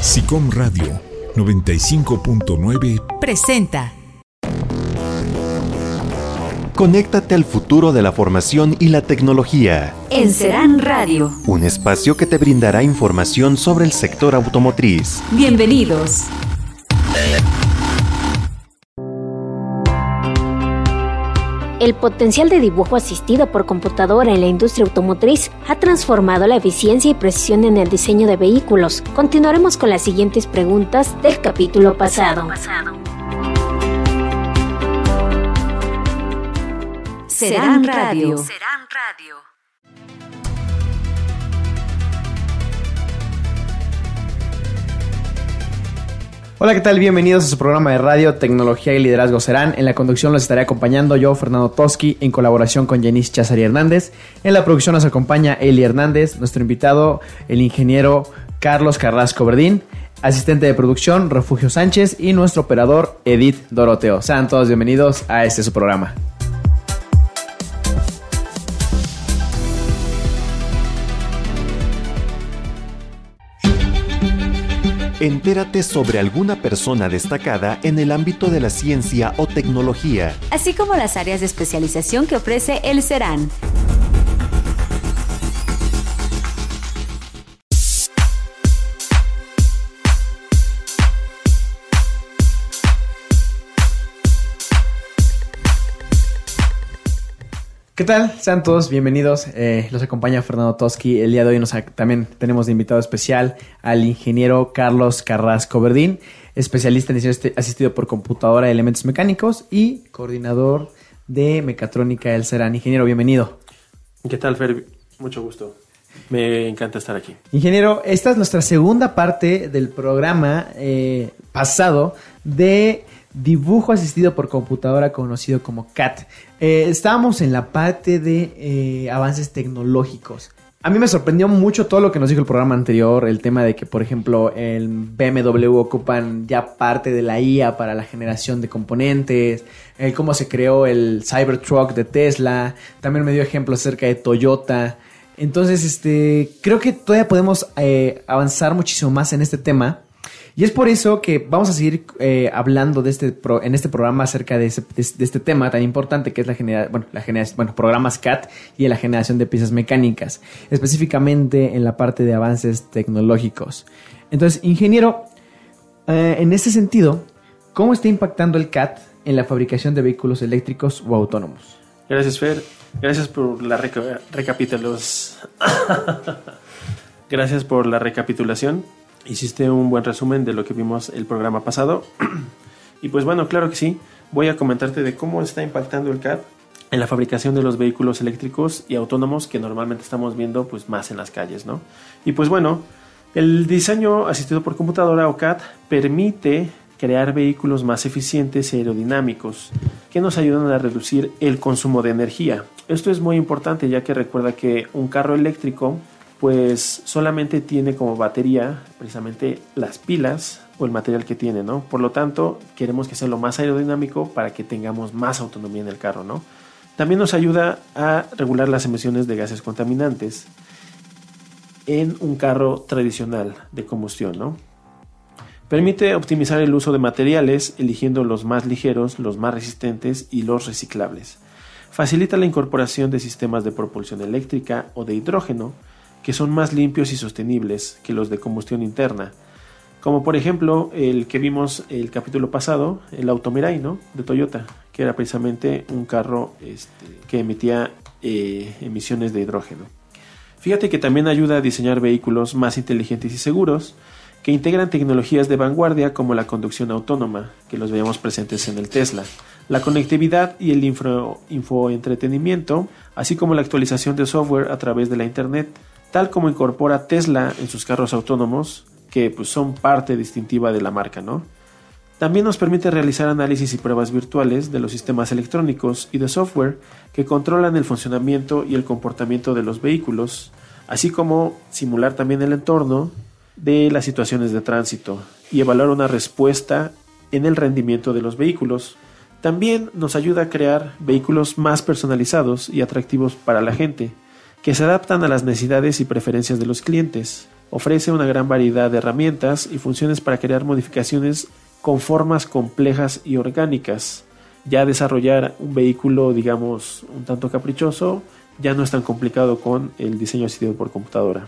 SICOM Radio 95.9 presenta Conéctate al futuro de la formación y la tecnología. En Serán Radio. Un espacio que te brindará información sobre el sector automotriz. Bienvenidos. El potencial de dibujo asistido por computadora en la industria automotriz ha transformado la eficiencia y precisión en el diseño de vehículos. Continuaremos con las siguientes preguntas del capítulo pasado. Serán Radio. Hola, ¿qué tal? Bienvenidos a su programa de radio Tecnología y Liderazgo Serán. En la conducción los estaré acompañando yo, Fernando Toski, en colaboración con Janice Chazari Hernández. En la producción nos acompaña Eli Hernández, nuestro invitado, el ingeniero Carlos Carrasco Verdín, asistente de producción Refugio Sánchez y nuestro operador Edith Doroteo. Sean todos bienvenidos a este su programa. Entérate sobre alguna persona destacada en el ámbito de la ciencia o tecnología. Así como las áreas de especialización que ofrece el Serán. ¿Qué tal? Sean todos bienvenidos. Eh, los acompaña Fernando Toski. El día de hoy nos, también tenemos de invitado especial al ingeniero Carlos Carrasco Verdín, especialista en diseño asistido por computadora de elementos mecánicos y coordinador de mecatrónica del CERAN. Ingeniero, bienvenido. ¿Qué tal, Fer? Mucho gusto. Me encanta estar aquí. Ingeniero, esta es nuestra segunda parte del programa eh, pasado de dibujo asistido por computadora conocido como CAT. Eh, estábamos en la parte de eh, avances tecnológicos. A mí me sorprendió mucho todo lo que nos dijo el programa anterior, el tema de que, por ejemplo, el BMW ocupan ya parte de la IA para la generación de componentes, el cómo se creó el Cybertruck de Tesla, también me dio ejemplos acerca de Toyota. Entonces, este, creo que todavía podemos eh, avanzar muchísimo más en este tema. Y es por eso que vamos a seguir eh, hablando de este en este programa acerca de, este tema tan importante que es la generación, bueno, la generación, bueno, programas CAT y la generación de piezas mecánicas, específicamente en la parte de avances tecnológicos. Entonces, ingeniero, eh, en ese sentido, ¿cómo está impactando el CAT en la fabricación de vehículos eléctricos o autónomos? Gracias, Fer. Gracias por la recapitulación. Gracias por la recapitulación hiciste un buen resumen de lo que vimos el programa pasado. y pues bueno, claro que sí, voy a comentarte de cómo está impactando el CAD en la fabricación de los vehículos eléctricos y autónomos que normalmente estamos viendo pues más en las calles, ¿no? Y pues bueno, el diseño asistido por computadora o CAD permite crear vehículos más eficientes y aerodinámicos que nos ayudan a reducir el consumo de energía. Esto es muy importante ya que recuerda que un carro eléctrico pues solamente tiene como batería precisamente las pilas o el material que tiene, ¿no? Por lo tanto, queremos que sea lo más aerodinámico para que tengamos más autonomía en el carro, ¿no? También nos ayuda a regular las emisiones de gases contaminantes en un carro tradicional de combustión, ¿no? Permite optimizar el uso de materiales eligiendo los más ligeros, los más resistentes y los reciclables. Facilita la incorporación de sistemas de propulsión eléctrica o de hidrógeno, que son más limpios y sostenibles que los de combustión interna. Como por ejemplo el que vimos el capítulo pasado, el Auto Mirai, ¿no? De Toyota, que era precisamente un carro este, que emitía eh, emisiones de hidrógeno. Fíjate que también ayuda a diseñar vehículos más inteligentes y seguros, que integran tecnologías de vanguardia como la conducción autónoma, que los veíamos presentes en el Tesla, la conectividad y el infoentretenimiento, así como la actualización de software a través de la Internet, tal como incorpora Tesla en sus carros autónomos, que pues, son parte distintiva de la marca, ¿no? También nos permite realizar análisis y pruebas virtuales de los sistemas electrónicos y de software que controlan el funcionamiento y el comportamiento de los vehículos, así como simular también el entorno de las situaciones de tránsito y evaluar una respuesta en el rendimiento de los vehículos. También nos ayuda a crear vehículos más personalizados y atractivos para la gente, que se adaptan a las necesidades y preferencias de los clientes. Ofrece una gran variedad de herramientas y funciones para crear modificaciones con formas complejas y orgánicas. Ya desarrollar un vehículo, digamos, un tanto caprichoso, ya no es tan complicado con el diseño asistido por computadora.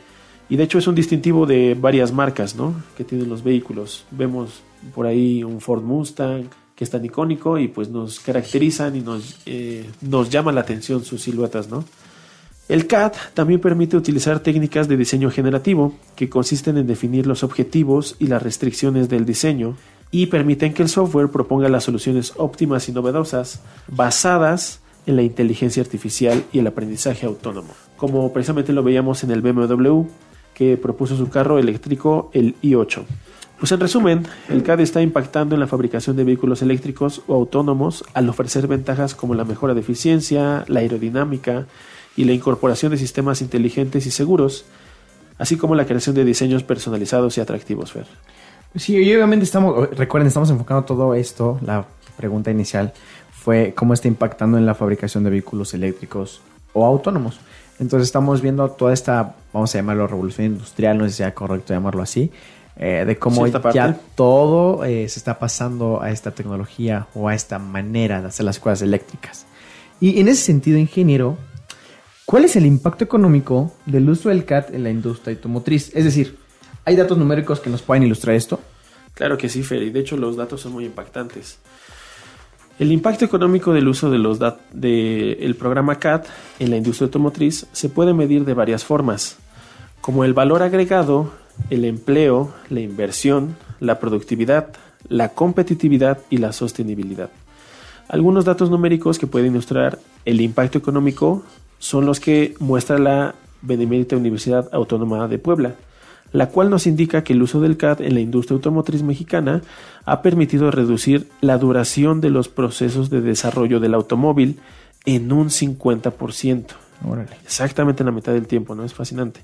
Y de hecho es un distintivo de varias marcas, ¿no? Que tienen los vehículos. Vemos por ahí un Ford Mustang que es tan icónico y pues nos caracterizan y nos, eh, nos llama la atención sus siluetas, ¿no? El CAD también permite utilizar técnicas de diseño generativo que consisten en definir los objetivos y las restricciones del diseño y permiten que el software proponga las soluciones óptimas y novedosas basadas en la inteligencia artificial y el aprendizaje autónomo, como precisamente lo veíamos en el BMW que propuso su carro eléctrico el i8. Pues en resumen, el CAD está impactando en la fabricación de vehículos eléctricos o autónomos al ofrecer ventajas como la mejora de eficiencia, la aerodinámica y la incorporación de sistemas inteligentes y seguros, así como la creación de diseños personalizados y atractivos, Fer. Sí, y obviamente estamos, recuerden, estamos enfocando todo esto, la pregunta inicial fue cómo está impactando en la fabricación de vehículos eléctricos o autónomos. Entonces estamos viendo toda esta, vamos a llamarlo revolución industrial, no sé si sea correcto llamarlo así, eh, de cómo ya todo eh, se está pasando a esta tecnología o a esta manera de hacer las cosas eléctricas. Y en ese sentido, ingeniero, ¿cuál es el impacto económico del uso del CAD en la industria automotriz? Es decir, ¿Hay datos numéricos que nos pueden ilustrar esto? Claro que sí, Fer, de hecho los datos son muy impactantes. El impacto económico del uso del programa CAD en la industria automotriz se puede medir de varias formas, como el valor agregado, el empleo, la inversión, la productividad, la competitividad y la sostenibilidad. Algunos datos numéricos que pueden ilustrar el impacto económico son los que muestra la Benemérita Universidad Autónoma de Puebla la cual nos indica que el uso del CAD en la industria automotriz mexicana ha permitido reducir la duración de los procesos de desarrollo del automóvil en un 50%. Exactamente en la mitad del tiempo, ¿no? Es fascinante.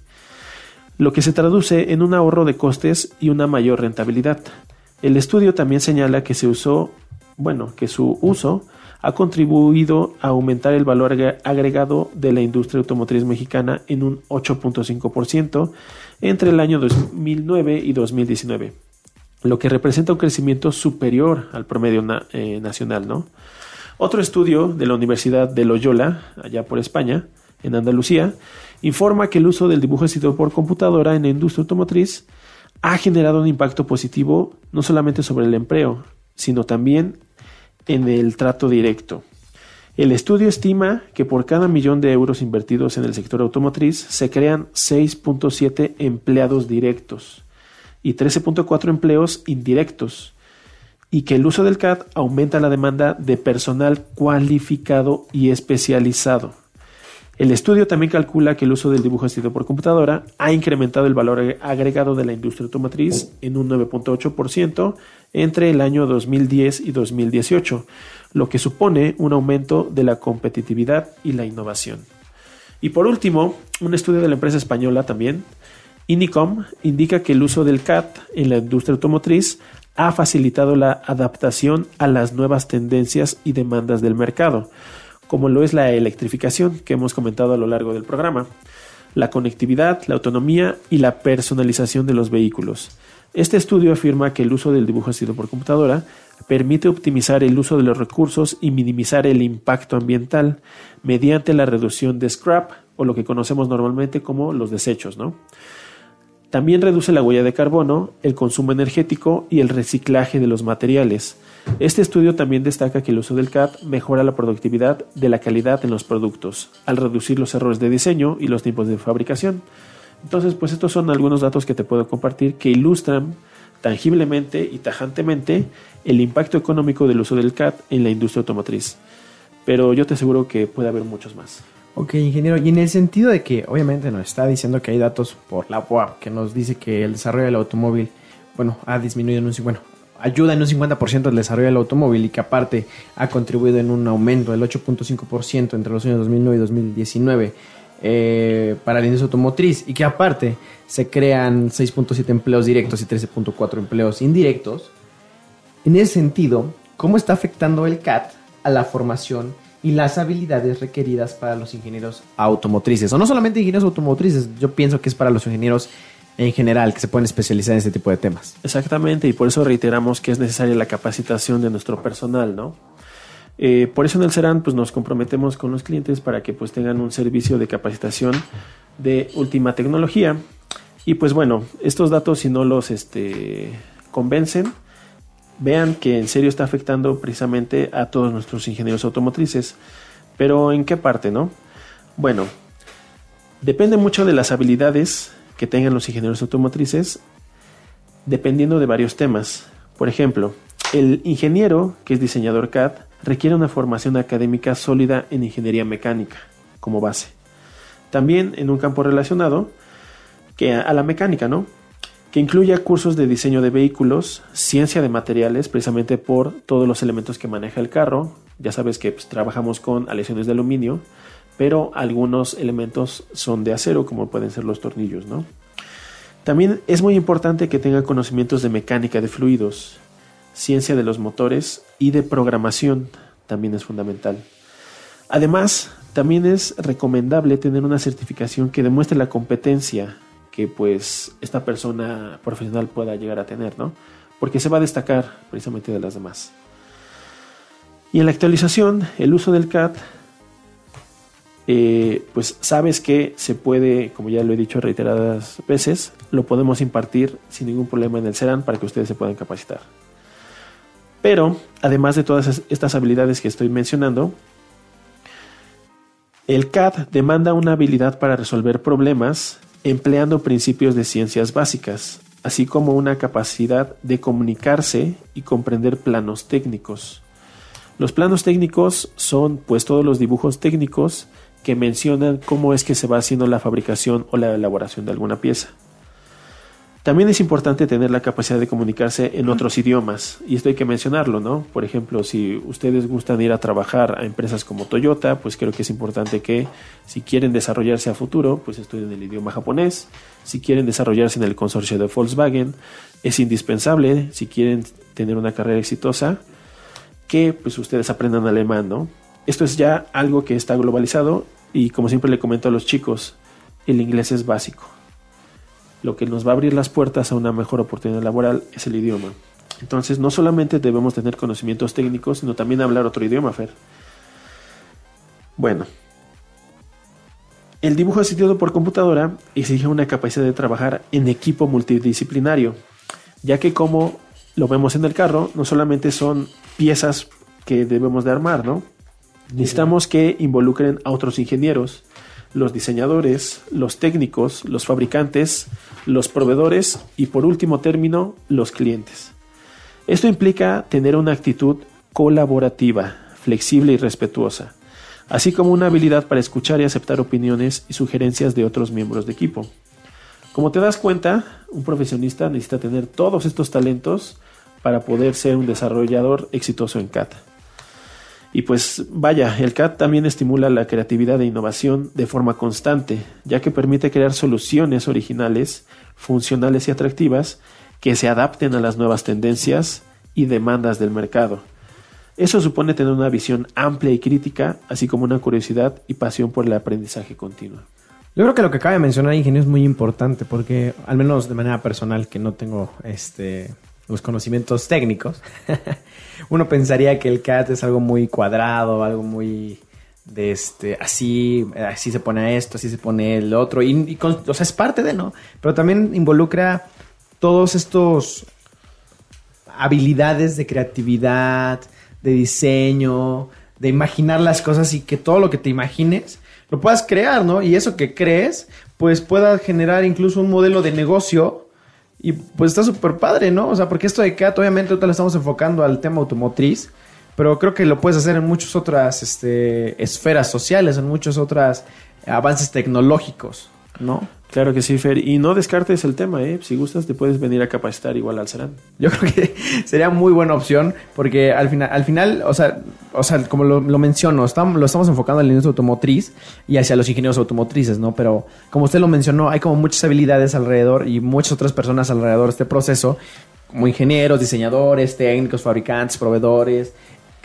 Lo que se traduce en un ahorro de costes y una mayor rentabilidad. El estudio también señala que se usó, bueno, que su uso ha contribuido a aumentar el valor agregado de la industria automotriz mexicana en un 8.5% entre el año 2009 y 2019, lo que representa un crecimiento superior al promedio eh, nacional. ¿no? Otro estudio de la Universidad de Loyola, allá por España, en Andalucía, informa que el uso del dibujo por computadora en la industria automotriz ha generado un impacto positivo no solamente sobre el empleo, sino también en el trato directo. El estudio estima que por cada millón de euros invertidos en el sector automotriz se crean 6.7 empleados directos y 13.4 empleos indirectos y que el uso del CAD aumenta la demanda de personal cualificado y especializado. El estudio también calcula que el uso del dibujo asistido por computadora ha incrementado el valor agregado de la industria automotriz en un 9.8% entre el año 2010 y 2018, lo que supone un aumento de la competitividad y la innovación. Y por último, un estudio de la empresa española también, Inicom, indica que el uso del CAD en la industria automotriz ha facilitado la adaptación a las nuevas tendencias y demandas del mercado, como lo es la electrificación que hemos comentado a lo largo del programa, la conectividad, la autonomía y la personalización de los vehículos. Este estudio afirma que el uso del dibujo asistido por computadora permite optimizar el uso de los recursos y minimizar el impacto ambiental mediante la reducción de scrap o lo que conocemos normalmente como los desechos. ¿no? También reduce la huella de carbono, el consumo energético y el reciclaje de los materiales. Este estudio también destaca que el uso del CAD mejora la productividad de la calidad en los productos, al reducir los errores de diseño y los tiempos de fabricación. Entonces, pues estos son algunos datos que te puedo compartir que ilustran tangiblemente y tajantemente el impacto económico del uso del CAD en la industria automotriz. Pero yo te aseguro que puede haber muchos más. Ok, ingeniero, y en el sentido de que obviamente nos está diciendo que hay datos por la UAP que nos dice que el desarrollo del automóvil, bueno, ha disminuido en un, bueno, ayuda en un 50% al desarrollo del automóvil y que aparte ha contribuido en un aumento del 8.5% entre los años 2009 y 2019 eh, para la industria automotriz y que aparte se crean 6.7 empleos directos y 13.4 empleos indirectos. En ese sentido, ¿cómo está afectando el CAT a la formación y las habilidades requeridas para los ingenieros automotrices? O no solamente ingenieros automotrices, yo pienso que es para los ingenieros en general que se pueden especializar en este tipo de temas. Exactamente, y por eso reiteramos que es necesaria la capacitación de nuestro personal, ¿no? Eh, por eso en el CERAN pues, nos comprometemos con los clientes para que pues, tengan un servicio de capacitación de última tecnología. Y pues bueno, estos datos si no los este, convencen, vean que en serio está afectando precisamente a todos nuestros ingenieros automotrices. Pero ¿en qué parte, no? Bueno, depende mucho de las habilidades que tengan los ingenieros automotrices, dependiendo de varios temas. Por ejemplo, el ingeniero, que es diseñador CAD, requiere una formación académica sólida en ingeniería mecánica como base. También en un campo relacionado que a la mecánica, ¿no? Que incluya cursos de diseño de vehículos, ciencia de materiales, precisamente por todos los elementos que maneja el carro. Ya sabes que pues, trabajamos con aleaciones de aluminio, pero algunos elementos son de acero, como pueden ser los tornillos, ¿no? También es muy importante que tenga conocimientos de mecánica de fluidos, ciencia de los motores y de programación también es fundamental. Además, también es recomendable tener una certificación que demuestre la competencia que pues esta persona profesional pueda llegar a tener, ¿no? Porque se va a destacar precisamente de las demás. Y en la actualización, el uso del CAD, eh, pues sabes que se puede, como ya lo he dicho reiteradas veces, lo podemos impartir sin ningún problema en el CERAN para que ustedes se puedan capacitar. Pero, además de todas estas habilidades que estoy mencionando, el CAD demanda una habilidad para resolver problemas empleando principios de ciencias básicas, así como una capacidad de comunicarse y comprender planos técnicos. Los planos técnicos son pues todos los dibujos técnicos que mencionan cómo es que se va haciendo la fabricación o la elaboración de alguna pieza. También es importante tener la capacidad de comunicarse en otros idiomas, y esto hay que mencionarlo, ¿no? Por ejemplo, si ustedes gustan ir a trabajar a empresas como Toyota, pues creo que es importante que si quieren desarrollarse a futuro, pues estudien el idioma japonés. Si quieren desarrollarse en el consorcio de Volkswagen, es indispensable, si quieren tener una carrera exitosa, que pues ustedes aprendan alemán, ¿no? Esto es ya algo que está globalizado y como siempre le comento a los chicos, el inglés es básico lo que nos va a abrir las puertas a una mejor oportunidad laboral es el idioma. Entonces, no solamente debemos tener conocimientos técnicos, sino también hablar otro idioma, Fer. Bueno, el dibujo asistido por computadora exige una capacidad de trabajar en equipo multidisciplinario, ya que como lo vemos en el carro, no solamente son piezas que debemos de armar, ¿no? Necesitamos que involucren a otros ingenieros, los diseñadores, los técnicos, los fabricantes, los proveedores y por último término, los clientes. Esto implica tener una actitud colaborativa, flexible y respetuosa, así como una habilidad para escuchar y aceptar opiniones y sugerencias de otros miembros de equipo. Como te das cuenta, un profesionista necesita tener todos estos talentos para poder ser un desarrollador exitoso en CAT. Y pues vaya, el CAD también estimula la creatividad e innovación de forma constante, ya que permite crear soluciones originales, funcionales y atractivas que se adapten a las nuevas tendencias y demandas del mercado. Eso supone tener una visión amplia y crítica, así como una curiosidad y pasión por el aprendizaje continuo. Yo creo que lo que acaba de mencionar Ingenio es muy importante porque, al menos de manera personal, que no tengo este los conocimientos técnicos, uno pensaría que el CAT es algo muy cuadrado, algo muy de este, así, así se pone esto, así se pone el otro, y, o sea, es parte de, ¿no? Pero también involucra todos estos habilidades de creatividad, de diseño, de imaginar las cosas y que todo lo que te imagines lo puedas crear, ¿no? Y eso que crees, pues pueda generar incluso un modelo de negocio y pues está súper padre, ¿no? O sea, porque esto de CAT, obviamente, ahorita lo estamos enfocando al tema automotriz, pero creo que lo puedes hacer en muchas otras este, esferas sociales, en muchos otros avances tecnológicos, ¿no? Claro que sí, Fer. Y no descartes el tema, ¿eh? Si gustas, te puedes venir a capacitar igual al Serán. Yo creo que sería muy buena opción porque al final, al final o, sea, o sea, como lo, menciono, estamos, lo estamos enfocando en la industria automotriz y hacia los ingenieros automotrices, ¿no? Pero como usted lo mencionó, hay como muchas habilidades alrededor y muchas otras personas alrededor de este proceso, como ingenieros, diseñadores, técnicos, fabricantes, proveedores,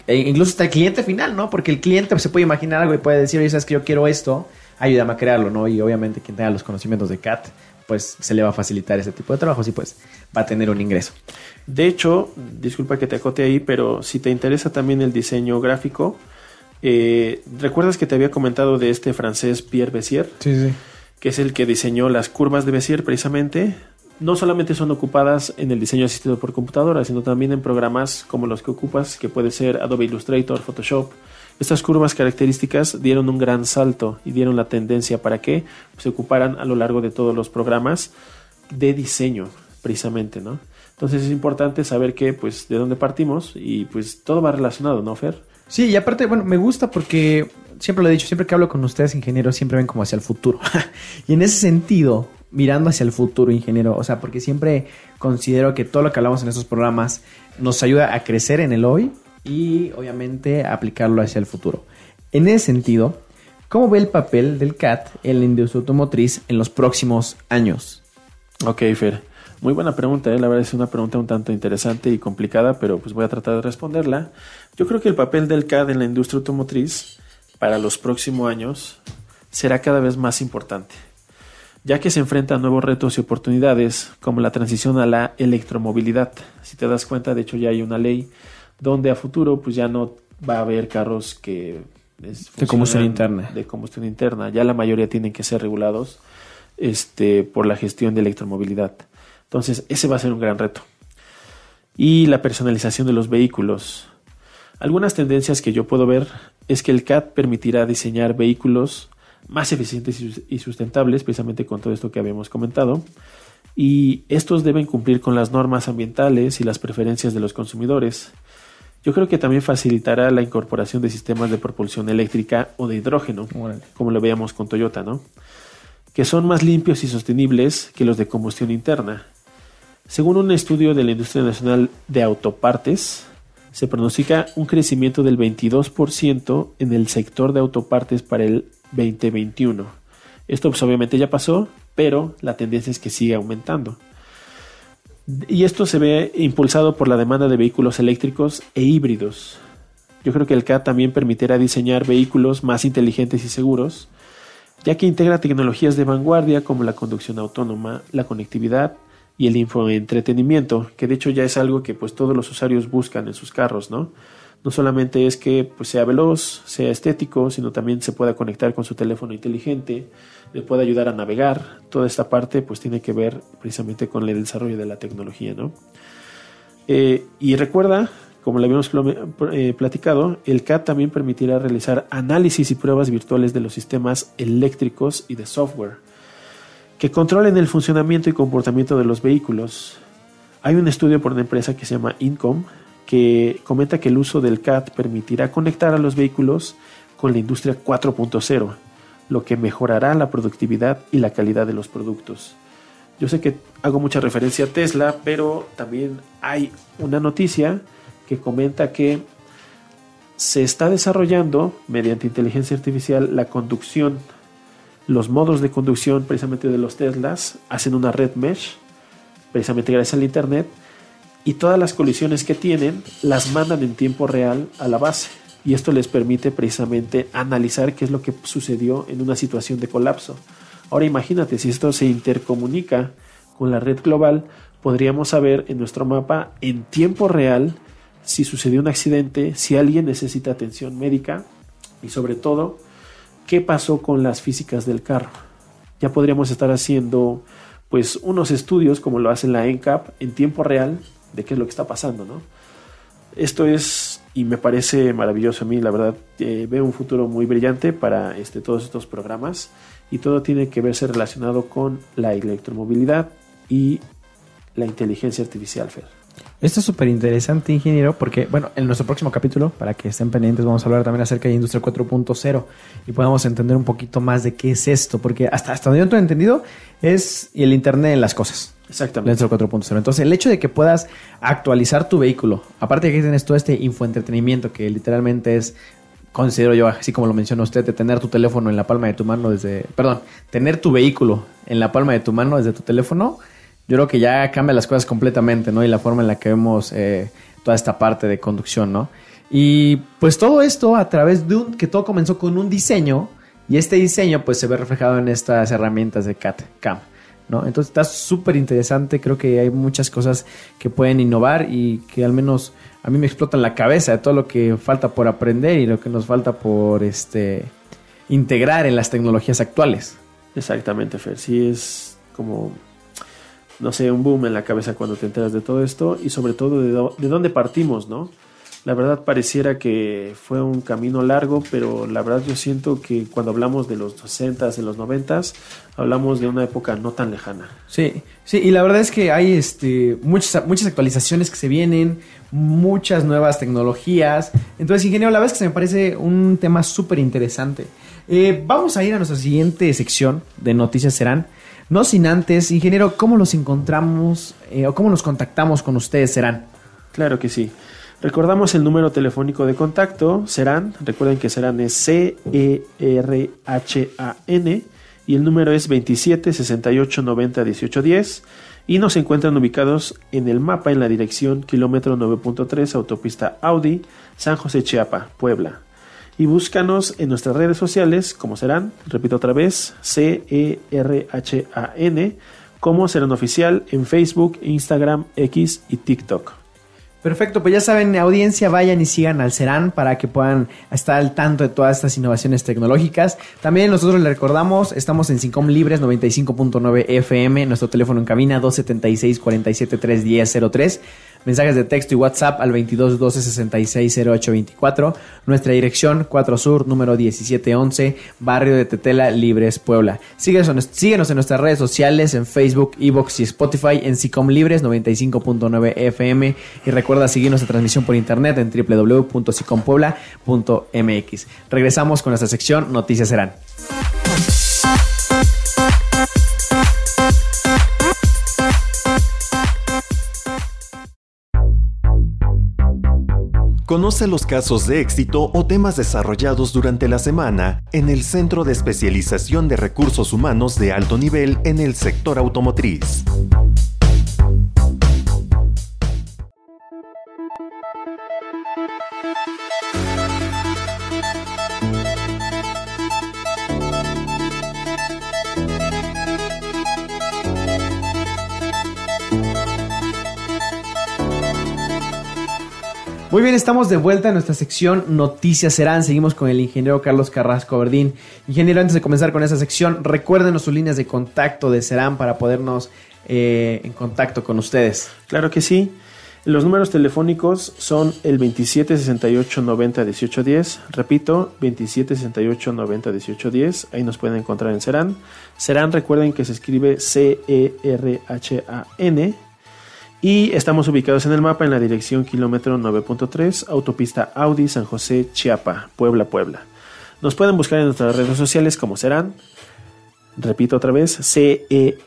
e incluso hasta el cliente final, ¿no? Porque el cliente se puede imaginar algo y puede decir, oye, sabes que yo quiero esto ayúdame a crearlo, ¿no? Y obviamente quien tenga los conocimientos de CAT, pues se le va a facilitar ese tipo de trabajos y pues va a tener un ingreso. De hecho, disculpa que te acote ahí, pero si te interesa también el diseño gráfico, eh, ¿recuerdas que te había comentado de este francés Pierre Bessier? Sí, sí. Que es el que diseñó las curvas de Bessier precisamente. No solamente son ocupadas en el diseño asistido por computadora, sino también en programas como los que ocupas, que puede ser Adobe Illustrator, Photoshop, estas curvas características dieron un gran salto y dieron la tendencia para que se ocuparan a lo largo de todos los programas de diseño, precisamente, ¿no? Entonces es importante saber que, pues, de dónde partimos y pues todo va relacionado, ¿no, Fer? Sí, y aparte, bueno, me gusta porque siempre lo he dicho, siempre que hablo con ustedes, ingenieros, siempre ven como hacia el futuro. y en ese sentido, mirando hacia el futuro, ingeniero, o sea, porque siempre considero que todo lo que hablamos en estos programas nos ayuda a crecer en el hoy y obviamente aplicarlo hacia el futuro. En ese sentido, ¿cómo ve el papel del CAT en la industria automotriz en los próximos años? Ok, Fer. Muy buena pregunta, ¿eh? la verdad es una pregunta un tanto interesante y complicada, pero pues voy a tratar de responderla. Yo creo que el papel del CAD en la industria automotriz para los próximos años será cada vez más importante, ya que se enfrenta a nuevos retos y oportunidades como la transición a la electromovilidad. Si te das cuenta, de hecho ya hay una ley donde a futuro pues ya no va a haber carros que de combustión interna. De combustión interna, ya la mayoría tienen que ser regulados este, por la gestión de electromovilidad. Entonces, ese va a ser un gran reto. Y la personalización de los vehículos. Algunas tendencias que yo puedo ver es que el CAT permitirá diseñar vehículos más eficientes y sustentables, precisamente con todo esto que habíamos comentado. Y estos deben cumplir con las normas ambientales y las preferencias de los consumidores. Yo creo que también facilitará la incorporación de sistemas de propulsión eléctrica o de hidrógeno, como lo veíamos con Toyota, ¿no? Que son más limpios y sostenibles que los de combustión interna. Según un estudio de la Industria Nacional de Autopartes, se pronostica un crecimiento del 22% en el sector de autopartes para el 2021. Esto pues, obviamente ya pasó, pero la tendencia es que sigue aumentando. Y esto se ve impulsado por la demanda de vehículos eléctricos e híbridos. Yo creo que el CAD también permitirá diseñar vehículos más inteligentes y seguros, ya que integra tecnologías de vanguardia como la conducción autónoma, la conectividad y el infoentretenimiento, que de hecho ya es algo que pues todos los usuarios buscan en sus carros, ¿no? No solamente es que pues, sea veloz, sea estético, sino también se pueda conectar con su teléfono inteligente, le puede ayudar a navegar. Toda esta parte pues tiene que ver precisamente con el desarrollo de la tecnología, ¿no? Eh, y recuerda, como le habíamos eh, platicado, el CAD también permitirá realizar análisis y pruebas virtuales de los sistemas eléctricos y de software que controlen el funcionamiento y comportamiento de los vehículos. Hay un estudio por una empresa que se llama Incom que comenta que el uso del CAD permitirá conectar a los vehículos con la industria 4.0 lo que mejorará la productividad y la calidad de los productos. Yo sé que hago mucha referencia a Tesla, pero también hay una noticia que comenta que se está desarrollando mediante inteligencia artificial la conducción. Los modos de conducción precisamente de los Teslas hacen una red mesh, precisamente gracias al Internet, y todas las colisiones que tienen las mandan en tiempo real a la base y esto les permite precisamente analizar qué es lo que sucedió en una situación de colapso. Ahora imagínate, si esto se intercomunica con la red global, podríamos saber en nuestro mapa en tiempo real si sucedió un accidente, si alguien necesita atención médica y sobre todo qué pasó con las físicas del carro. Ya podríamos estar haciendo pues unos estudios como lo hace la ENCAP en tiempo real de qué es lo que está pasando, ¿no? Esto es, y me parece maravilloso a mí, la verdad, eh, veo un futuro muy brillante para este, todos estos programas y todo tiene que verse relacionado con la electromovilidad y la inteligencia artificial, Fer. Esto es súper interesante, ingeniero, porque, bueno, en nuestro próximo capítulo, para que estén pendientes, vamos a hablar también acerca de Industria 4.0 y podamos entender un poquito más de qué es esto, porque hasta, hasta donde yo he entendido es el Internet en las cosas. Exactamente. Industria 4.0. Entonces, el hecho de que puedas actualizar tu vehículo, aparte de que tienes todo este infoentretenimiento que literalmente es considero yo, así como lo menciona usted, de tener tu teléfono en la palma de tu mano desde, perdón, tener tu vehículo en la palma de tu mano desde tu teléfono, yo creo que ya cambia las cosas completamente, ¿no? Y la forma en la que vemos eh, toda esta parte de conducción, ¿no? Y pues todo esto a través de un, que todo comenzó con un diseño y este diseño pues se ve reflejado en estas herramientas de CAT, CAM. ¿no? Entonces está súper interesante, creo que hay muchas cosas que pueden innovar y que al menos a mí me explotan la cabeza de todo lo que falta por aprender y lo que nos falta por este integrar en las tecnologías actuales. Exactamente, Fer. Sí es como, no sé, un boom en la cabeza cuando te enteras de todo esto y sobre todo de, de dónde partimos, ¿no? La verdad pareciera que fue un camino largo, pero la verdad yo siento que cuando hablamos de los 60s, de los 90s, hablamos de una época no tan lejana. Sí, sí, y la verdad es que hay este, muchas, muchas actualizaciones que se vienen, muchas nuevas tecnologías. Entonces, ingeniero, la verdad es que se me parece un tema súper interesante. Eh, vamos a ir a nuestra siguiente sección de Noticias Serán. No sin antes, ingeniero, ¿cómo los encontramos eh, o cómo nos contactamos con ustedes, Serán? Claro que sí. Recordamos el número telefónico de contacto, serán, recuerden que serán es C-E-R-H-A-N y el número es 27 68 90 18 10 y nos encuentran ubicados en el mapa en la dirección kilómetro 9.3 autopista Audi San José Chiapa, Puebla. Y búscanos en nuestras redes sociales como serán, repito otra vez, C-E-R-H-A-N, como serán oficial en Facebook, Instagram, X y TikTok. Perfecto, pues ya saben, audiencia, vayan y sigan al Serán para que puedan estar al tanto de todas estas innovaciones tecnológicas. También nosotros les recordamos, estamos en Sincom Libres 95.9 FM, nuestro teléfono en cabina 276 47 310 mensajes de texto y WhatsApp al 22 12 66 08 24, nuestra dirección 4 Sur, número 1711, barrio de Tetela, Libres, Puebla. Síguenos, síguenos en nuestras redes sociales, en Facebook, Evox y Spotify, en Sicom Libres 95.9 FM y recuerda seguirnos en transmisión por internet en www.sicompuebla.mx. Regresamos con nuestra sección Noticias Serán. Conoce los casos de éxito o temas desarrollados durante la semana en el Centro de Especialización de Recursos Humanos de Alto Nivel en el sector automotriz. Muy bien, estamos de vuelta en nuestra sección Noticias Serán. Seguimos con el ingeniero Carlos Carrasco Verdín. Ingeniero, antes de comenzar con esa sección, recuérdenos sus líneas de contacto de Serán para podernos eh, en contacto con ustedes. Claro que sí. Los números telefónicos son el 27 68 90 18 10. Repito, 27 68 90 18 10. Ahí nos pueden encontrar en Serán. Serán, recuerden que se escribe C-E-R-H-A-N. Y estamos ubicados en el mapa en la dirección kilómetro 9.3, autopista Audi San José Chiapa, Puebla, Puebla. Nos pueden buscar en nuestras redes sociales como serán, repito otra vez, C-E-R-H-A-N,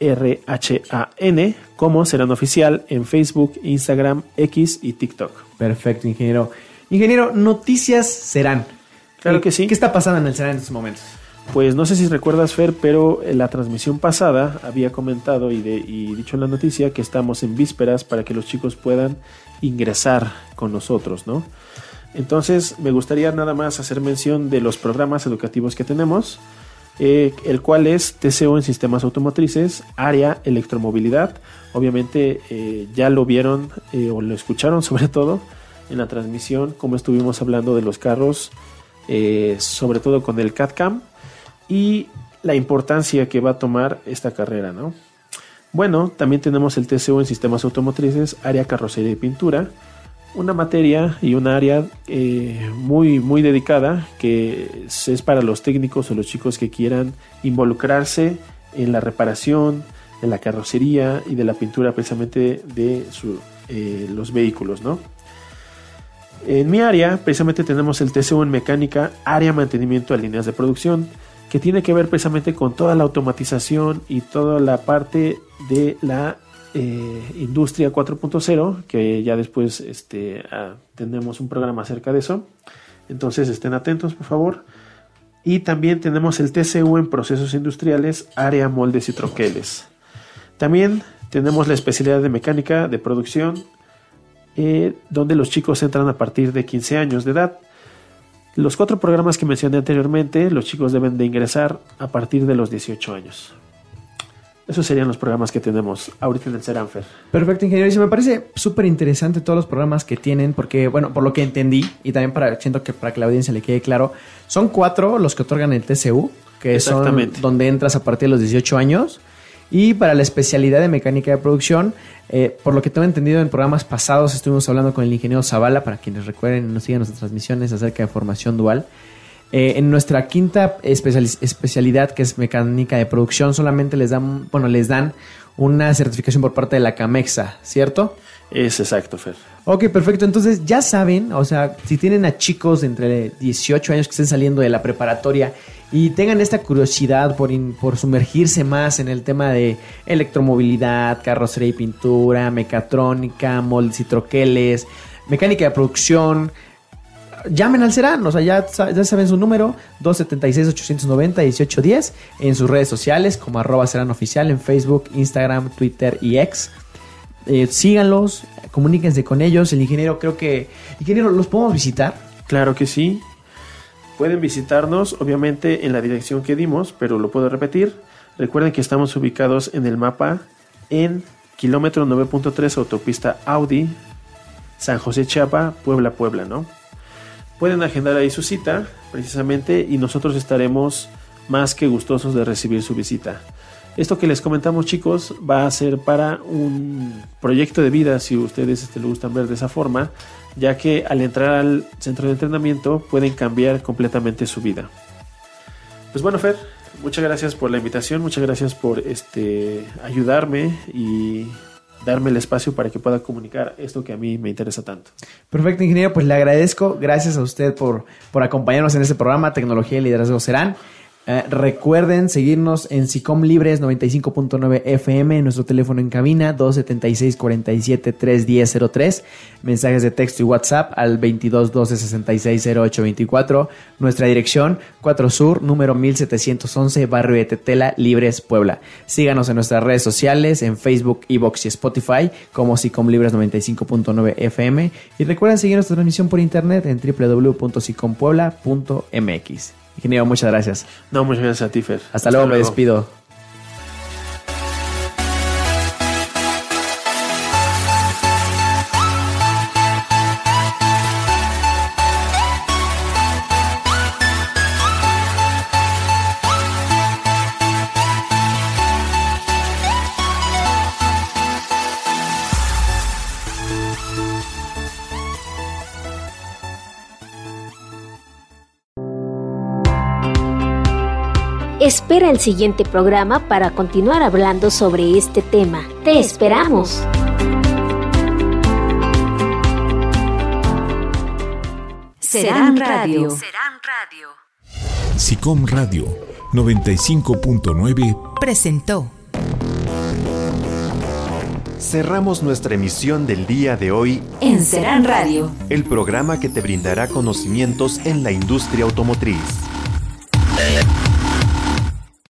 como serán oficial en Facebook, Instagram, X y TikTok. Perfecto, ingeniero. Ingeniero, Noticias Serán. Claro Eh, que sí. ¿Qué está pasando en el Serán en estos momentos? Pues no sé si recuerdas, Fer, pero en la transmisión pasada había comentado y, dicho en la noticia que estamos en vísperas para que los chicos puedan ingresar con nosotros, ¿no? Entonces me gustaría nada más hacer mención de los programas educativos que tenemos, eh, el cual es TCO en sistemas automotrices, área electromovilidad. Obviamente eh, ya lo vieron eh, o lo escucharon sobre todo en la transmisión, como estuvimos hablando de los carros, eh, sobre todo con el CAD-CAM y la importancia que va a tomar esta carrera, ¿no? Bueno, también tenemos el TCO en sistemas automotrices, área carrocería y pintura, una materia y un área eh, muy, muy dedicada que es para los técnicos o los chicos que quieran involucrarse en la reparación de la carrocería y de la pintura precisamente de eh, los vehículos, ¿no? En mi área, precisamente tenemos el TCU en mecánica, área mantenimiento de líneas de producción, que tiene que ver precisamente con toda la automatización y toda la parte de la eh, industria 4.0, que ya después este, ah, tenemos un programa acerca de eso. Entonces estén atentos, por favor. Y también tenemos el TCU en procesos industriales, área moldes y troqueles. También tenemos la especialidad de mecánica de producción, eh, donde los chicos entran a partir de 15 años de edad. Los cuatro programas que mencioné anteriormente, los chicos deben de ingresar a partir de los 18 años. Esos serían los programas que tenemos ahorita en el Seranfer. Perfecto, ingeniero. Y me parece súper interesante todos los programas que tienen, porque, bueno, por lo que entendí, y también para, siento que para que la audiencia le quede claro, son cuatro los que otorgan el TCU, que son donde entras a partir de los 18 años. Y para la especialidad de mecánica de producción, eh, por lo que tengo entendido en programas pasados, estuvimos hablando con el ingeniero Zavala, para quienes recuerden y nos sigan nuestras transmisiones acerca de formación dual. Eh, en nuestra quinta especialidad, que es mecánica de producción, solamente les dan, bueno, les dan una certificación por parte de la CAMEXA, ¿cierto? Es exacto, Fer. Ok, perfecto. Entonces ya saben, o sea, si tienen a chicos de entre 18 años que estén saliendo de la preparatoria y tengan esta curiosidad por, por sumergirse más en el tema de electromovilidad, carrocería y pintura, mecatrónica, moldes y troqueles, mecánica de producción, llamen al Serán, o sea, ya, ya saben su número, 276-890-1810, en sus redes sociales como arroba Serán Oficial, en Facebook, Instagram, Twitter y X. Eh, síganlos, comuníquense con ellos. El ingeniero, creo que. Ingeniero, ¿los podemos visitar? Claro que sí. Pueden visitarnos, obviamente, en la dirección que dimos, pero lo puedo repetir. Recuerden que estamos ubicados en el mapa en kilómetro 9.3 autopista Audi, San José Chiapa, Puebla, Puebla, ¿no? Pueden agendar ahí su cita, precisamente, y nosotros estaremos más que gustosos de recibir su visita. Esto que les comentamos chicos va a ser para un proyecto de vida si ustedes este, gustan ver de esa forma, ya que al entrar al centro de entrenamiento pueden cambiar completamente su vida. Pues bueno Fer, muchas gracias por la invitación, muchas gracias por este, ayudarme y darme el espacio para que pueda comunicar esto que a mí me interesa tanto. Perfecto, ingeniero, pues le agradezco. Gracias a usted por, por acompañarnos en este programa. Tecnología y liderazgo serán. Eh, recuerden seguirnos en SICOM Libres 95.9 FM, nuestro teléfono en cabina 276 47 31003, mensajes de texto y WhatsApp al 22 12 66 08 24, nuestra dirección 4 Sur, número 1711, barrio de Tetela, Libres, Puebla. Síganos en nuestras redes sociales, en Facebook, Evox y Spotify como SICOM Libres 95.9 FM y recuerden seguir nuestra transmisión por internet en www.sicompuebla.mx. Ingeniero, muchas gracias. No, muchas gracias a ti, Fer. Hasta, luego, me despido. Espera el siguiente programa para continuar hablando sobre este tema. Te esperamos. Serán Radio. Serán Radio. SICOM Radio 95.9 presentó. Cerramos nuestra emisión del día de hoy en Serán Radio, el programa que te brindará conocimientos en la industria automotriz.